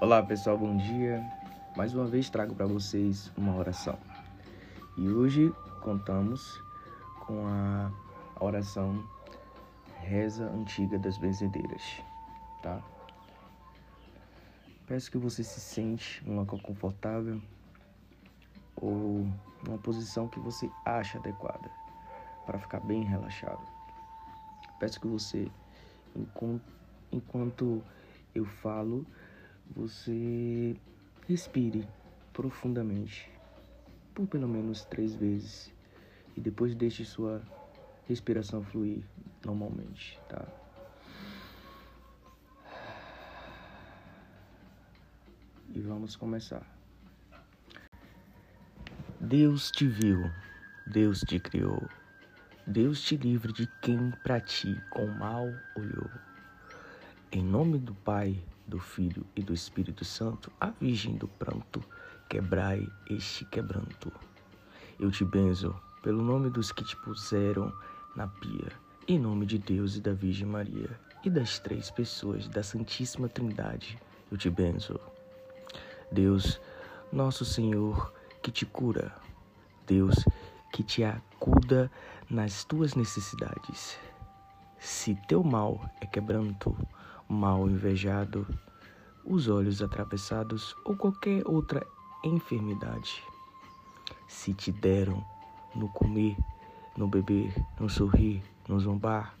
Olá pessoal, bom dia. Mais uma vez trago para vocês uma oração. E hoje contamos com a oração Reza Antiga das Benzedeiras, tá? Peço que você se sente num local confortável ou numa posição que você acha adequada para ficar bem relaxado. Peço que você, enquanto eu falo, você respire profundamente por pelo menos três vezes e depois deixe sua respiração fluir normalmente, tá? E vamos começar. Deus te viu, Deus te criou. Deus te livre de quem para ti com mal olhou. Em nome do Pai, do Filho e do Espírito Santo, a Virgem do pranto, quebrai este quebranto. Eu te benzo pelo nome dos que te puseram na pia, em nome de Deus e da Virgem Maria e das três pessoas da Santíssima Trindade, eu te benzo. Deus, nosso Senhor, que te cura. Deus, que te acuda nas tuas necessidades. Se teu mal é quebranto, mal invejado, os olhos atravessados ou qualquer outra enfermidade. Se te deram no comer, no beber, no sorrir, no zombar,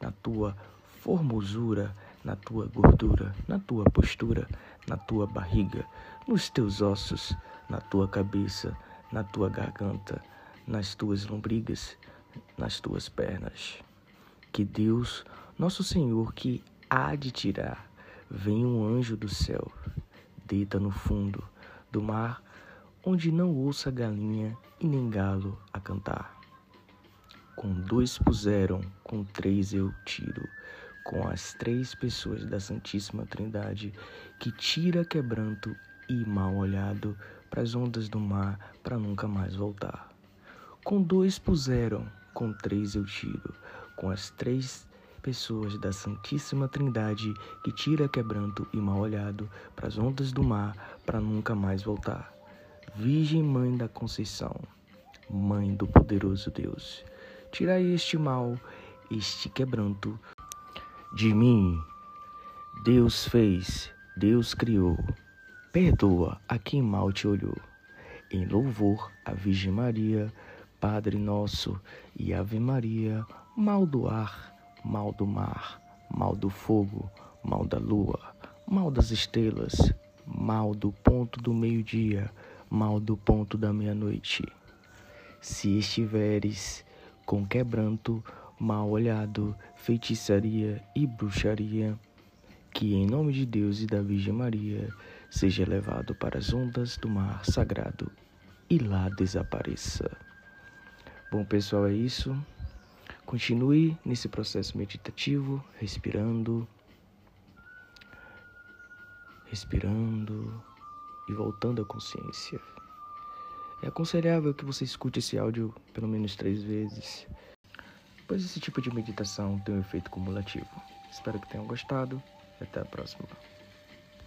na tua formosura, na tua gordura, na tua postura, na tua barriga, nos teus ossos, na tua cabeça, na tua garganta, nas tuas lombrigas, nas tuas pernas. Que Deus, nosso Senhor, que há de tirar. Vem um anjo do céu, deita no fundo do mar, onde não ouça galinha e nem galo a cantar. Com dois puseram, com três eu tiro, com as três pessoas da Santíssima Trindade, que tira quebranto e mal olhado para as ondas do mar, para nunca mais voltar. Com dois puseram, com três eu tiro, com as três pessoas da Santíssima Trindade que tira quebranto e mal olhado para as ondas do mar para nunca mais voltar. Virgem Mãe da Conceição, Mãe do poderoso Deus, tirai este mal, este quebranto de mim. Deus fez, Deus criou, perdoa a quem mal te olhou. Em louvor à Virgem Maria, Padre nosso e Ave Maria, mal do ar mal do mar, mal do fogo, mal da lua, mal das estrelas, mal do ponto do meio-dia, mal do ponto da meia-noite. Se estiveres com quebranto, mal olhado, feitiçaria e bruxaria, que em nome de Deus e da Virgem Maria seja levado para as ondas do mar sagrado e lá desapareça. Bom, pessoal, é isso. Continue nesse processo meditativo, respirando, respirando e voltando à consciência. É aconselhável que você escute esse áudio pelo menos três vezes, pois esse tipo de meditação tem um efeito cumulativo. Espero que tenham gostado e até a próxima.